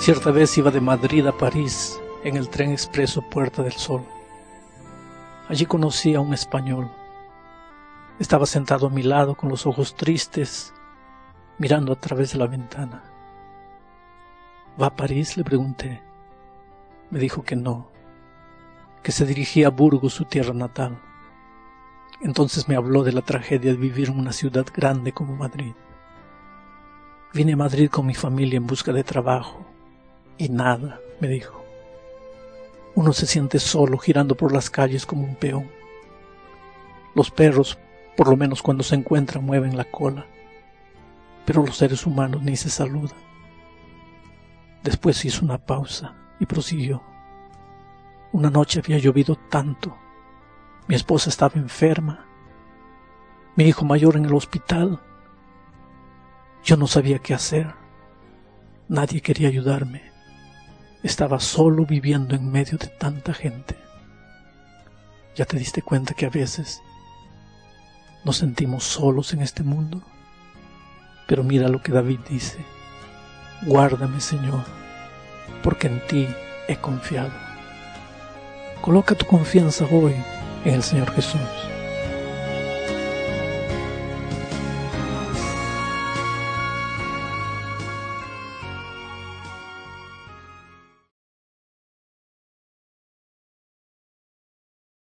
Cierta vez iba de Madrid a París en el tren expreso Puerta del Sol. Allí conocí a un español. Estaba sentado a mi lado con los ojos tristes, mirando a través de la ventana. ¿Va a París? le pregunté. Me dijo que no, que se dirigía a Burgos, su tierra natal. Entonces me habló de la tragedia de vivir en una ciudad grande como Madrid. Vine a Madrid con mi familia en busca de trabajo y nada, me dijo. Uno se siente solo girando por las calles como un peón. Los perros, por lo menos cuando se encuentran, mueven la cola, pero los seres humanos ni se saludan. Después hizo una pausa y prosiguió. Una noche había llovido tanto. Mi esposa estaba enferma. Mi hijo mayor en el hospital. Yo no sabía qué hacer. Nadie quería ayudarme. Estaba solo viviendo en medio de tanta gente. ¿Ya te diste cuenta que a veces nos sentimos solos en este mundo? Pero mira lo que David dice. Guárdame, Señor, porque en ti he confiado. Coloca tu confianza hoy en el Señor Jesús.